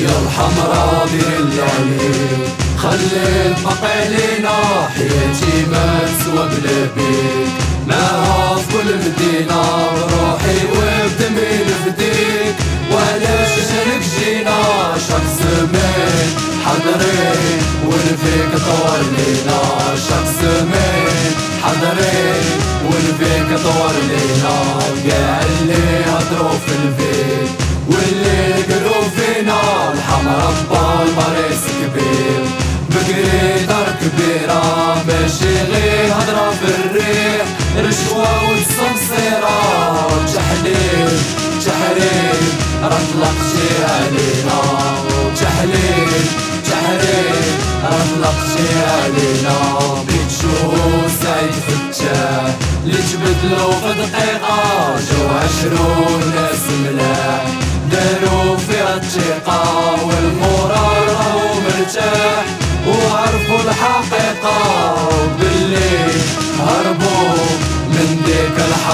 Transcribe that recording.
الحمراء دير اللي خلي البقع لينا حياتي ما تسوى بلا بيك معها في كل مدينة بروحي وبدمي نفديك وعلاش شارك جينا شاك سمين حضري ونفيك طور لينا شاك سمين حضري ونفيك طور لينا قاع بالماريس كبير بقري دار كبيرة ماشي غير هضرة في الريح. رشوة والصمصيرة تحليل تحريم راه طلقتي علينا تحليل تحريم راه طلقتي علينا. بيتشو سعيد فتاح اللي تبدلو في دقيقة؟ جو عشرون ناس ملاح دارو فيها الثقة